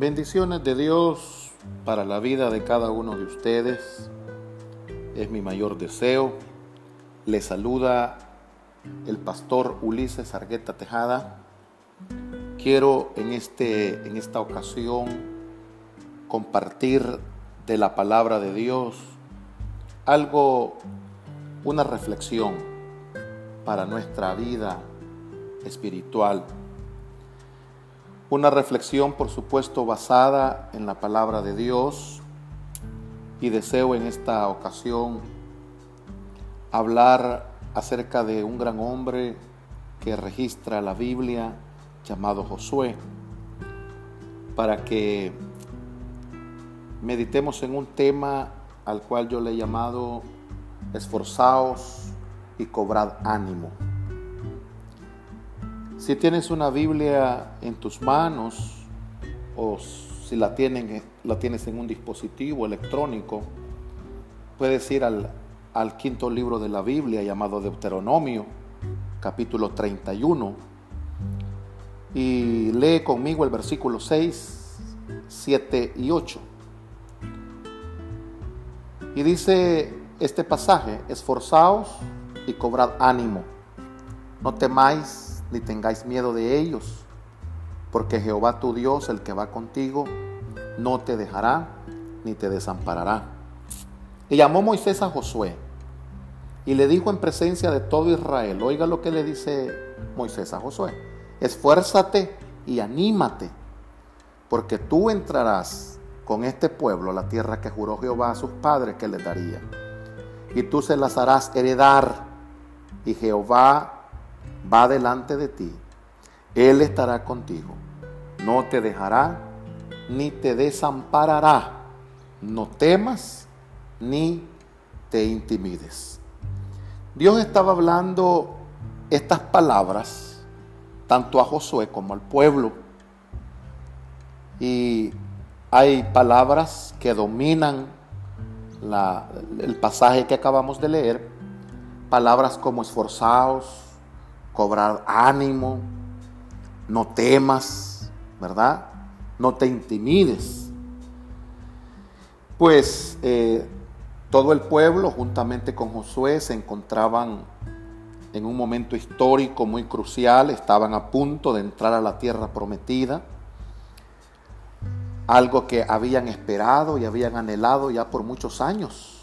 Bendiciones de Dios para la vida de cada uno de ustedes. Es mi mayor deseo. Le saluda el pastor Ulises Argueta Tejada. Quiero en, este, en esta ocasión compartir de la palabra de Dios algo, una reflexión para nuestra vida espiritual. Una reflexión, por supuesto, basada en la palabra de Dios y deseo en esta ocasión hablar acerca de un gran hombre que registra la Biblia llamado Josué, para que meditemos en un tema al cual yo le he llamado esforzaos y cobrad ánimo. Si tienes una Biblia en tus manos o si la, tienen, la tienes en un dispositivo electrónico, puedes ir al, al quinto libro de la Biblia llamado Deuteronomio, capítulo 31, y lee conmigo el versículo 6, 7 y 8. Y dice este pasaje, esforzaos y cobrad ánimo, no temáis ni tengáis miedo de ellos, porque Jehová tu Dios, el que va contigo, no te dejará ni te desamparará. Y llamó Moisés a Josué y le dijo en presencia de todo Israel, oiga lo que le dice Moisés a Josué, esfuérzate y anímate, porque tú entrarás con este pueblo a la tierra que juró Jehová a sus padres que les daría, y tú se las harás heredar, y Jehová va delante de ti. Él estará contigo. No te dejará ni te desamparará. No temas ni te intimides. Dios estaba hablando estas palabras tanto a Josué como al pueblo. Y hay palabras que dominan el pasaje que acabamos de leer. Palabras como esforzados, cobrar ánimo, no temas, ¿verdad? No te intimides. Pues eh, todo el pueblo, juntamente con Josué, se encontraban en un momento histórico muy crucial, estaban a punto de entrar a la tierra prometida, algo que habían esperado y habían anhelado ya por muchos años.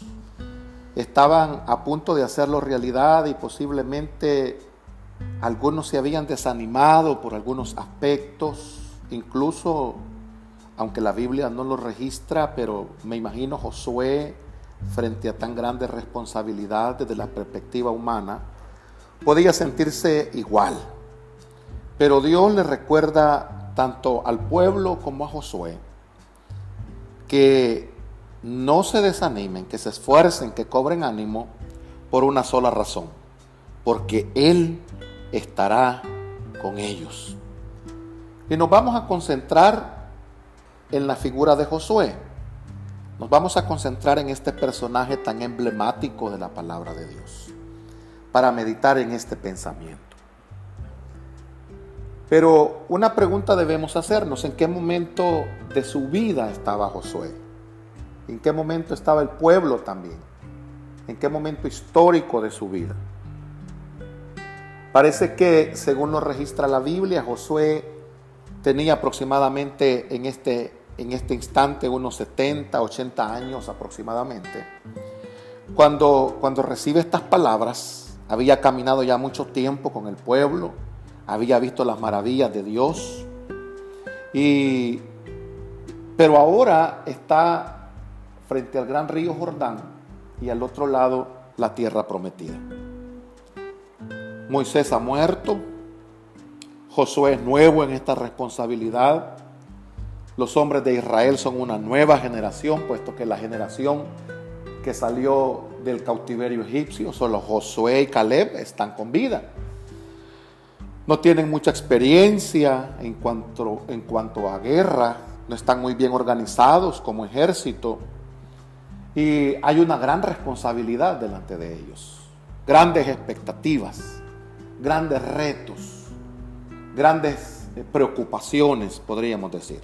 Estaban a punto de hacerlo realidad y posiblemente algunos se habían desanimado por algunos aspectos, incluso, aunque la Biblia no lo registra, pero me imagino Josué frente a tan grande responsabilidad desde la perspectiva humana, podía sentirse igual. Pero Dios le recuerda tanto al pueblo como a Josué que no se desanimen, que se esfuercen, que cobren ánimo por una sola razón, porque Él estará con ellos. Y nos vamos a concentrar en la figura de Josué. Nos vamos a concentrar en este personaje tan emblemático de la palabra de Dios para meditar en este pensamiento. Pero una pregunta debemos hacernos, ¿en qué momento de su vida estaba Josué? ¿En qué momento estaba el pueblo también? ¿En qué momento histórico de su vida? Parece que, según nos registra la Biblia, Josué tenía aproximadamente en este, en este instante unos 70, 80 años aproximadamente. Cuando, cuando recibe estas palabras, había caminado ya mucho tiempo con el pueblo, había visto las maravillas de Dios, y, pero ahora está frente al gran río Jordán y al otro lado la tierra prometida. Moisés ha muerto, Josué es nuevo en esta responsabilidad, los hombres de Israel son una nueva generación, puesto que la generación que salió del cautiverio egipcio, solo Josué y Caleb están con vida. No tienen mucha experiencia en cuanto, en cuanto a guerra, no están muy bien organizados como ejército y hay una gran responsabilidad delante de ellos, grandes expectativas grandes retos, grandes eh, preocupaciones, podríamos decir.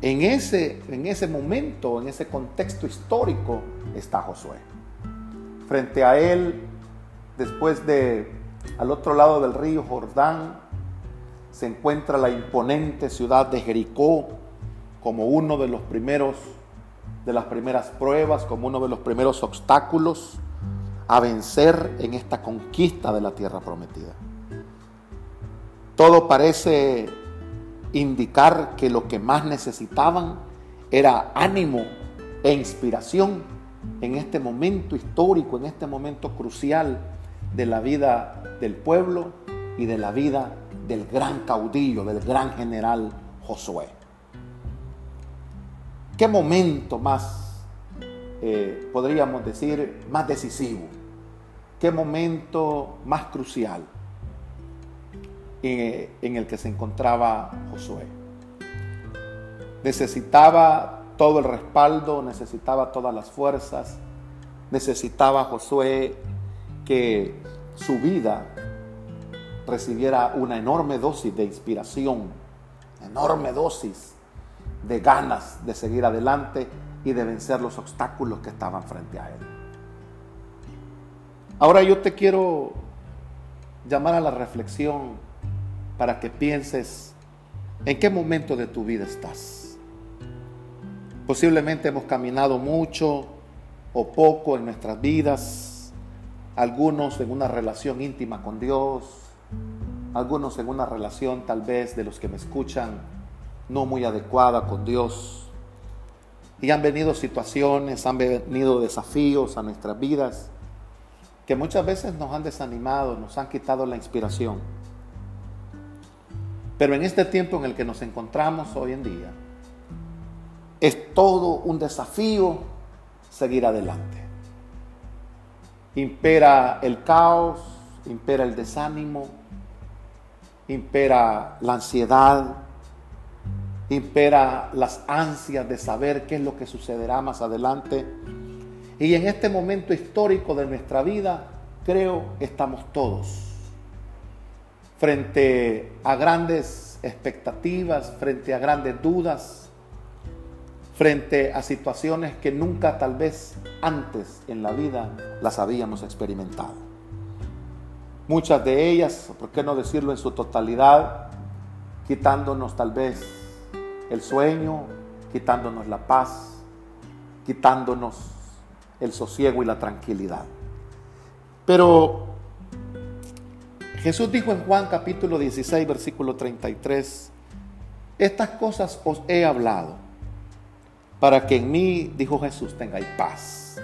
en ese, en ese momento, en ese contexto histórico, está Josué. Frente a él, después de, al otro lado del río Jordán, se encuentra la imponente ciudad de Jericó como uno de los primeros de las primeras pruebas, como uno de los primeros obstáculos a vencer en esta conquista de la tierra prometida. Todo parece indicar que lo que más necesitaban era ánimo e inspiración en este momento histórico, en este momento crucial de la vida del pueblo y de la vida del gran caudillo, del gran general Josué. ¿Qué momento más, eh, podríamos decir, más decisivo? ¿Qué momento más crucial en, en el que se encontraba Josué? Necesitaba todo el respaldo, necesitaba todas las fuerzas, necesitaba Josué que su vida recibiera una enorme dosis de inspiración, enorme dosis de ganas de seguir adelante y de vencer los obstáculos que estaban frente a él. Ahora yo te quiero llamar a la reflexión para que pienses en qué momento de tu vida estás. Posiblemente hemos caminado mucho o poco en nuestras vidas, algunos en una relación íntima con Dios, algunos en una relación tal vez de los que me escuchan no muy adecuada con Dios. Y han venido situaciones, han venido desafíos a nuestras vidas que muchas veces nos han desanimado, nos han quitado la inspiración. Pero en este tiempo en el que nos encontramos hoy en día, es todo un desafío seguir adelante. Impera el caos, impera el desánimo, impera la ansiedad, impera las ansias de saber qué es lo que sucederá más adelante. Y en este momento histórico de nuestra vida, creo estamos todos frente a grandes expectativas, frente a grandes dudas, frente a situaciones que nunca tal vez antes en la vida las habíamos experimentado. Muchas de ellas, por qué no decirlo en su totalidad, quitándonos tal vez el sueño, quitándonos la paz, quitándonos el sosiego y la tranquilidad. Pero Jesús dijo en Juan capítulo 16, versículo 33, estas cosas os he hablado para que en mí, dijo Jesús, tengáis paz.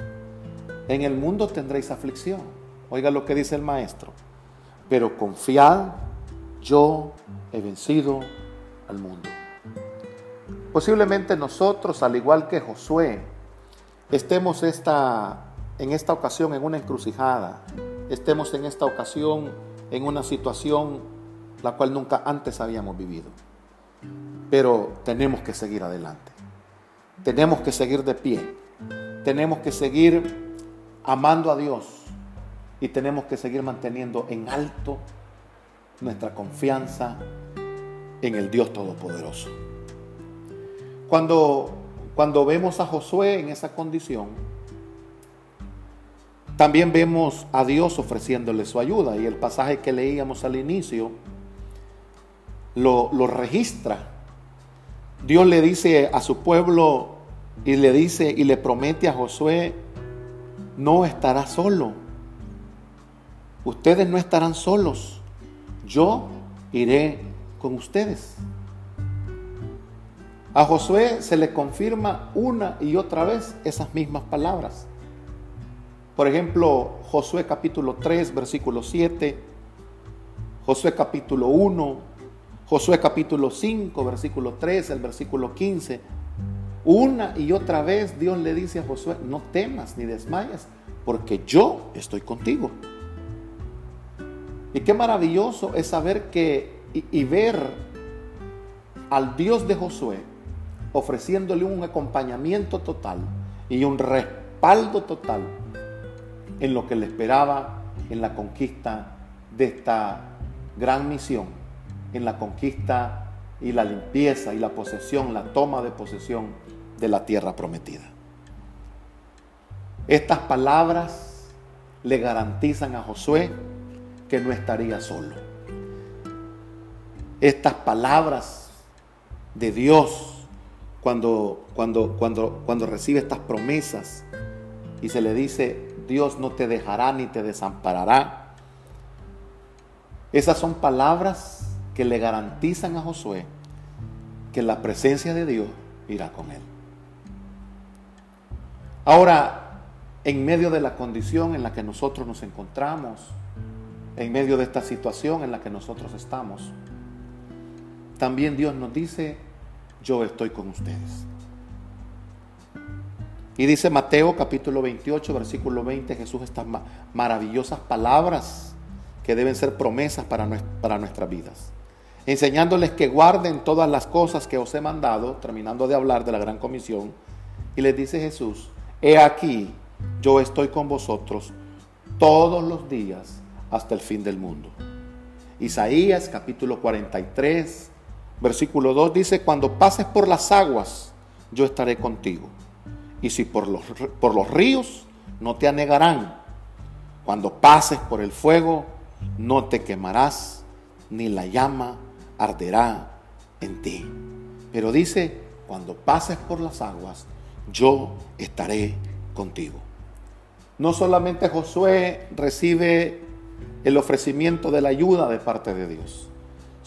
En el mundo tendréis aflicción. Oiga lo que dice el maestro. Pero confiad, yo he vencido al mundo. Posiblemente nosotros, al igual que Josué, estemos esta, en esta ocasión en una encrucijada, estemos en esta ocasión en una situación la cual nunca antes habíamos vivido. Pero tenemos que seguir adelante. Tenemos que seguir de pie. Tenemos que seguir amando a Dios y tenemos que seguir manteniendo en alto nuestra confianza en el Dios Todopoderoso. Cuando, cuando vemos a Josué en esa condición, también vemos a Dios ofreciéndole su ayuda. Y el pasaje que leíamos al inicio lo, lo registra. Dios le dice a su pueblo y le dice y le promete a Josué, no estará solo. Ustedes no estarán solos. Yo iré con ustedes. A Josué se le confirma una y otra vez esas mismas palabras. Por ejemplo, Josué capítulo 3, versículo 7, Josué capítulo 1, Josué capítulo 5, versículo 3, el versículo 15. Una y otra vez Dios le dice a Josué, no temas ni desmayes, porque yo estoy contigo. Y qué maravilloso es saber que y, y ver al Dios de Josué ofreciéndole un acompañamiento total y un respaldo total en lo que le esperaba en la conquista de esta gran misión, en la conquista y la limpieza y la posesión, la toma de posesión de la tierra prometida. Estas palabras le garantizan a Josué que no estaría solo. Estas palabras de Dios cuando, cuando, cuando, cuando recibe estas promesas y se le dice, Dios no te dejará ni te desamparará. Esas son palabras que le garantizan a Josué que la presencia de Dios irá con él. Ahora, en medio de la condición en la que nosotros nos encontramos, en medio de esta situación en la que nosotros estamos, también Dios nos dice, yo estoy con ustedes. Y dice Mateo capítulo 28, versículo 20, Jesús estas maravillosas palabras que deben ser promesas para, nuestras vidas enseñándoles que guarden todas las cosas que os he mandado, terminando de hablar de la gran comisión, y les dice Jesús, he aquí, yo estoy con vosotros todos los días hasta el fin del mundo. Isaías capítulo 43, versículo 2 dice, cuando pases por las aguas, yo estaré contigo. Y si por los, por los ríos, no te anegarán. Cuando pases por el fuego, no te quemarás, ni la llama arderá en ti. Pero dice, cuando pases por las aguas, yo estaré contigo. No solamente Josué recibe el ofrecimiento de la ayuda de parte de Dios,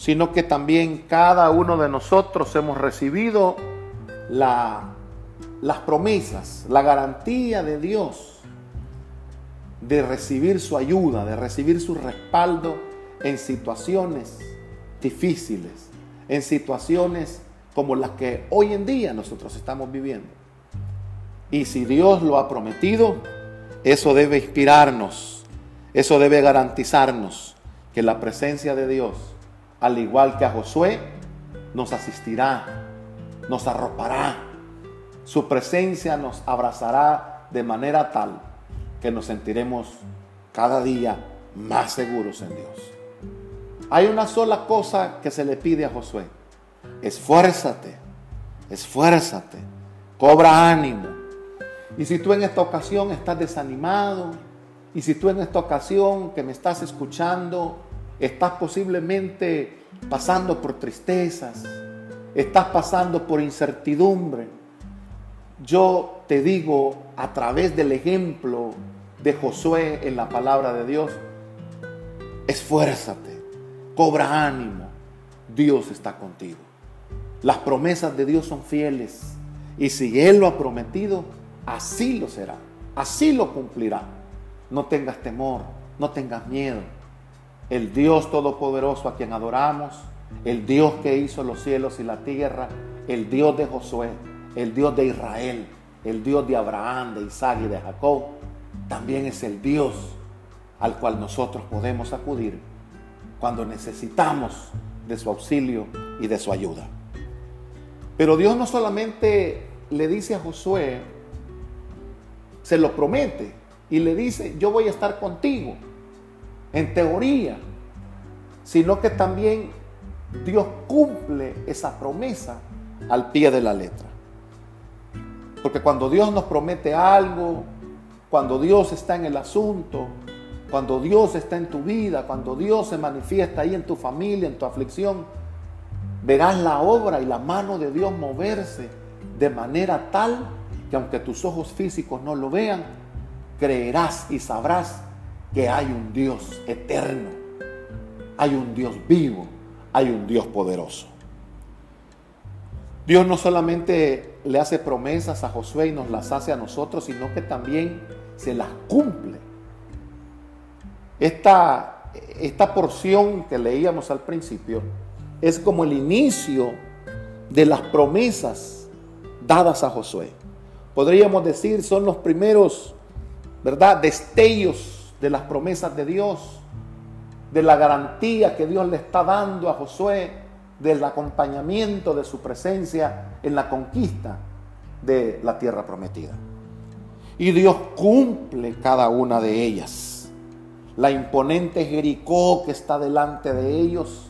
sino que también cada uno de nosotros hemos recibido la, las promesas, la garantía de Dios de recibir su ayuda, de recibir su respaldo en situaciones difíciles, en situaciones como las que hoy en día nosotros estamos viviendo. Y si Dios lo ha prometido, eso debe inspirarnos, eso debe garantizarnos que la presencia de Dios, al igual que a Josué, nos asistirá, nos arropará. Su presencia nos abrazará de manera tal que nos sentiremos cada día más seguros en Dios. Hay una sola cosa que se le pide a Josué. Esfuérzate, esfuérzate, cobra ánimo. Y si tú en esta ocasión estás desanimado, y si tú en esta ocasión que me estás escuchando, estás posiblemente pasando por tristezas, estás pasando por incertidumbre, yo te digo a través del ejemplo de Josué en la palabra de Dios, esfuérzate Cobra ánimo. Dios está contigo. Las promesas de Dios son fieles. Y si Él lo ha prometido, así lo será. Así lo cumplirá. No tengas temor, no tengas miedo. El Dios Todopoderoso a quien adoramos, el Dios que hizo los cielos y la tierra, el Dios de Josué, el Dios de Israel, el Dios de Abraham, de Isaac y de Jacob, también es el Dios al cual nosotros podemos acudir cuando necesitamos de su auxilio y de su ayuda. Pero Dios no solamente le dice a Josué, se lo promete y le dice, yo voy a estar contigo, en teoría, sino que también Dios cumple esa promesa al pie de la letra. Porque cuando Dios nos promete algo, cuando Dios está en el asunto, cuando Dios está en tu vida, cuando Dios se manifiesta ahí en tu familia, en tu aflicción, verás la obra y la mano de Dios moverse de manera tal que aunque tus ojos físicos no lo vean, creerás y sabrás que hay un Dios eterno, hay un Dios vivo, hay un Dios poderoso. Dios no solamente le hace promesas a Josué y nos las hace a nosotros, sino que también se las cumple esta, esta porción que leíamos al principio es como el inicio de las promesas dadas a Josué. Podríamos decir, son los primeros, ¿verdad?, destellos de las promesas de Dios, de la garantía que Dios le está dando a Josué, del acompañamiento de su presencia en la conquista de la tierra prometida. Y Dios cumple cada una de ellas la imponente Jericó que está delante de ellos,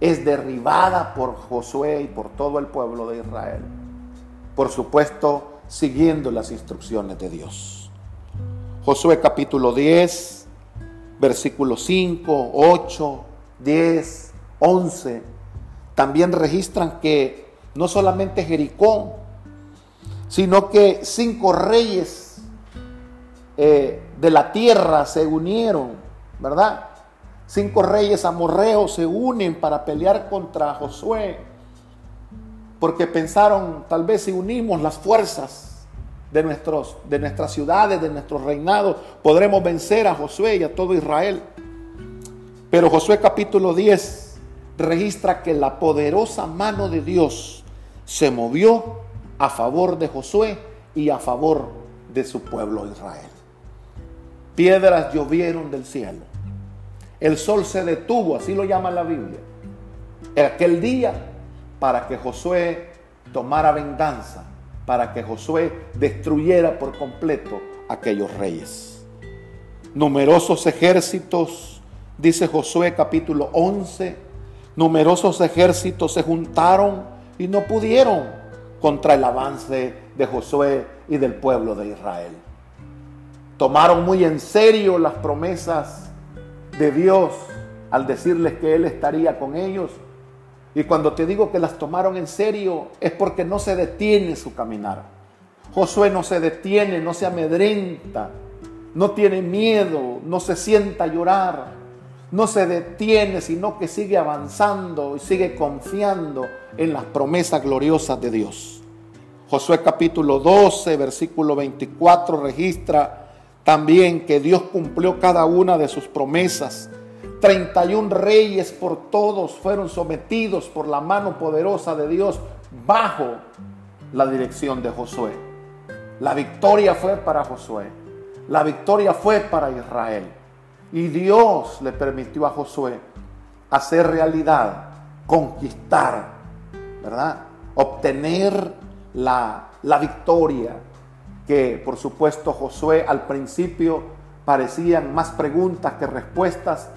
es derribada por Josué y por todo el pueblo de Israel. Por supuesto, siguiendo las instrucciones de Dios. Josué capítulo 10, versículos 5, 8, 10, 11, también registran que no solamente Jericó, sino que cinco reyes eh, de la tierra se unieron, ¿verdad? Cinco reyes amorreos se unen para pelear contra Josué, porque pensaron, tal vez si unimos las fuerzas de, nuestros, de nuestras ciudades, de nuestros reinados, podremos vencer a Josué y a todo Israel. Pero Josué capítulo 10 registra que la poderosa mano de Dios se movió a favor de Josué y a favor de su pueblo Israel. Piedras llovieron del cielo. El sol se detuvo, así lo llama la Biblia, aquel día para que Josué tomara venganza, para que Josué destruyera por completo aquellos reyes. Numerosos ejércitos, dice Josué capítulo 11, numerosos ejércitos se juntaron y no pudieron contra el avance de Josué y del pueblo de Israel. Tomaron muy en serio las promesas de Dios al decirles que Él estaría con ellos. Y cuando te digo que las tomaron en serio es porque no se detiene su caminar. Josué no se detiene, no se amedrenta, no tiene miedo, no se sienta a llorar, no se detiene, sino que sigue avanzando y sigue confiando en las promesas gloriosas de Dios. Josué capítulo 12, versículo 24 registra también que Dios cumplió cada una de sus promesas. 31 reyes por todos fueron sometidos por la mano poderosa de Dios bajo la dirección de Josué. La victoria fue para Josué. La victoria fue para Israel. Y Dios le permitió a Josué hacer realidad, conquistar, ¿verdad? Obtener la, la victoria que por supuesto Josué al principio parecían más preguntas que respuestas.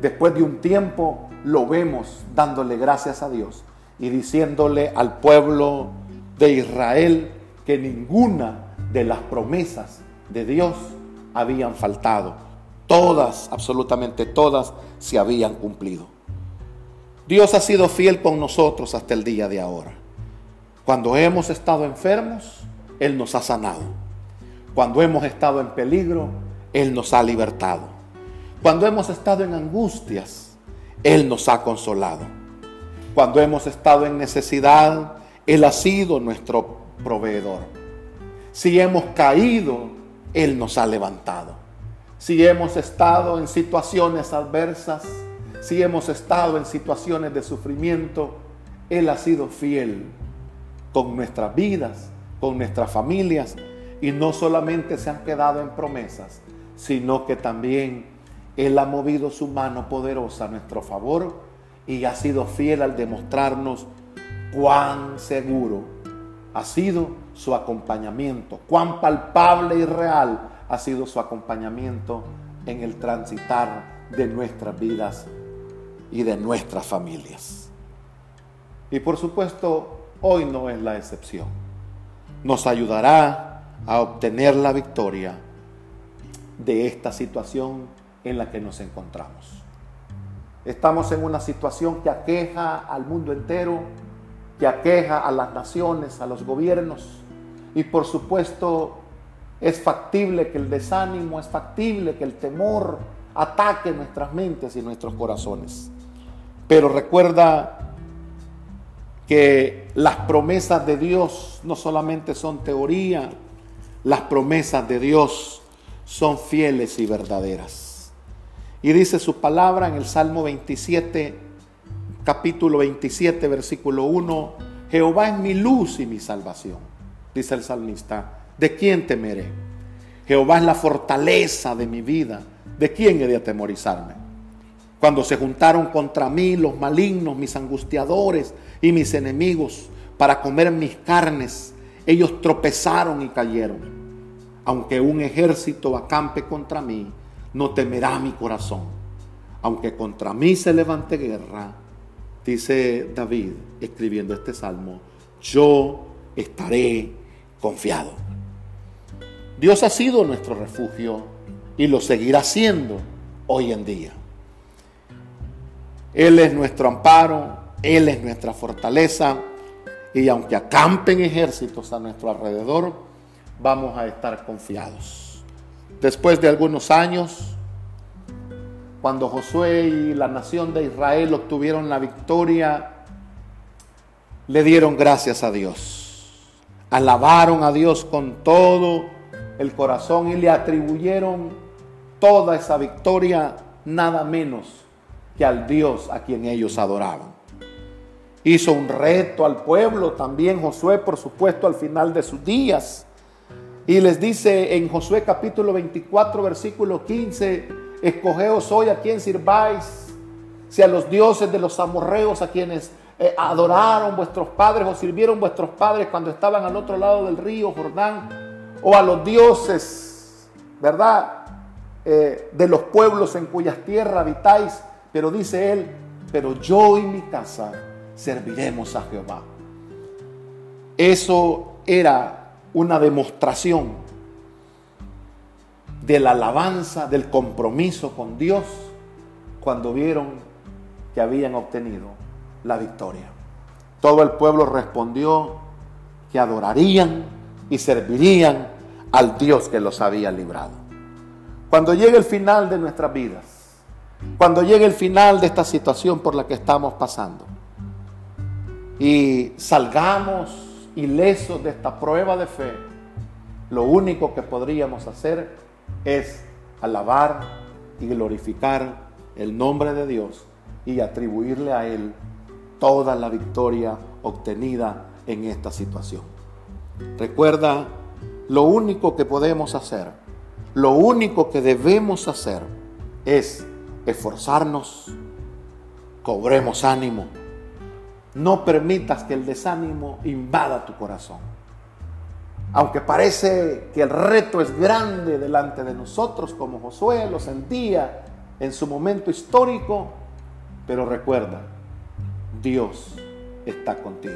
Después de un tiempo lo vemos dándole gracias a Dios y diciéndole al pueblo de Israel que ninguna de las promesas de Dios habían faltado Todas, absolutamente todas, se habían cumplido. Dios ha sido fiel con nosotros hasta el día de ahora. Cuando hemos estado enfermos, Él nos ha sanado. Cuando hemos estado en peligro, Él nos ha libertado. Cuando hemos estado en angustias, Él nos ha consolado. Cuando hemos estado en necesidad, Él ha sido nuestro proveedor. Si hemos caído, Él nos ha levantado si hemos estado en situaciones adversas, si hemos estado en situaciones de sufrimiento, Él ha sido fiel con nuestras vidas, con nuestras familias, y no solamente se han quedado en promesas, sino que también Él ha movido su mano poderosa a nuestro favor y ha sido fiel al demostrarnos cuán seguro ha sido su acompañamiento, cuán palpable y real ha sido su acompañamiento en el transitar de nuestras vidas y de nuestras familias. Y por supuesto, hoy no es la excepción. Nos ayudará a obtener la victoria de esta situación en la que nos encontramos. Estamos en una situación que aqueja al mundo entero, que aqueja a las naciones, a los gobiernos y por supuesto es factible que el desánimo, es factible que el temor ataque nuestras mentes y nuestros corazones. Pero recuerda que las promesas de Dios no solamente son teoría, las promesas de Dios son fieles y verdaderas. Y dice su palabra en el Salmo 27, capítulo 27, versículo 1, Jehová es mi luz y mi salvación, dice el salmista. ¿de quién temeré? Jehová es la fortaleza de mi vida. ¿De quién he de atemorizarme? Cuando se juntaron contra mí los malignos, mis angustiadores y mis enemigos para comer mis carnes, ellos tropezaron y cayeron. Aunque un ejército acampe contra mí, no temerá mi corazón. Aunque contra mí se levante guerra, dice David escribiendo este salmo, yo estaré confiado. Dios ha sido nuestro refugio y lo seguirá siendo hoy en día. Él es nuestro amparo, Él es nuestra fortaleza y aunque acampen ejércitos a nuestro alrededor, vamos a estar confiados. Después de algunos años, cuando Josué y la nación de Israel obtuvieron la victoria, le dieron gracias a Dios. Alabaron a Dios con todo el corazón y le atribuyeron toda esa victoria nada menos que al Dios a quien ellos adoraban. Hizo un reto al pueblo, también Josué, por supuesto, al final de sus días. Y les dice en Josué capítulo 24, versículo 15, escogeos hoy a quien sirváis, si a los dioses de los amorreos a quienes eh, adoraron vuestros padres o sirvieron vuestros padres cuando estaban al otro lado del río Jordán, o a los dioses, ¿verdad? Eh, de los pueblos en cuyas tierras habitáis, pero dice él, pero yo y mi casa serviremos a Jehová. Eso era una demostración de la alabanza, del compromiso con Dios cuando vieron que habían obtenido la victoria. Todo el pueblo respondió que adorarían y servirían al Dios que los había librado. Cuando llegue el final de nuestras vidas, cuando llegue el final de esta situación por la que estamos pasando, y salgamos ilesos de esta prueba de fe, lo único que podríamos hacer es alabar y glorificar el nombre de Dios y atribuirle a Él toda la victoria obtenida en esta situación. Recuerda, lo único que podemos hacer, lo único que debemos hacer es esforzarnos, cobremos ánimo, no permitas que el desánimo invada tu corazón. Aunque parece que el reto es grande delante de nosotros, como Josué lo sentía en su momento histórico, pero recuerda, Dios está contigo.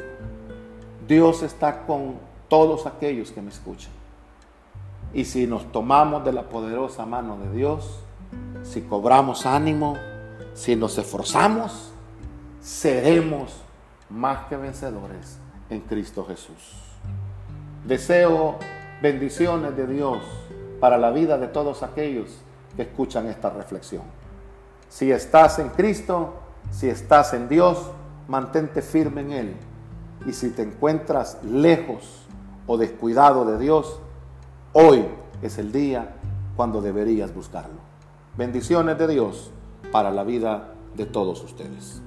Dios está con todos aquellos que me escuchan. Y si nos tomamos de la poderosa mano de Dios, si cobramos ánimo, si nos esforzamos, seremos más que vencedores en Cristo Jesús. Deseo bendiciones de Dios para la vida de todos aquellos que escuchan esta reflexión. Si estás en Cristo, si estás en Dios, mantente firme en Él. Y si te encuentras lejos o descuidado de Dios, hoy es el día cuando deberías buscarlo. Bendiciones de Dios para la vida de todos ustedes.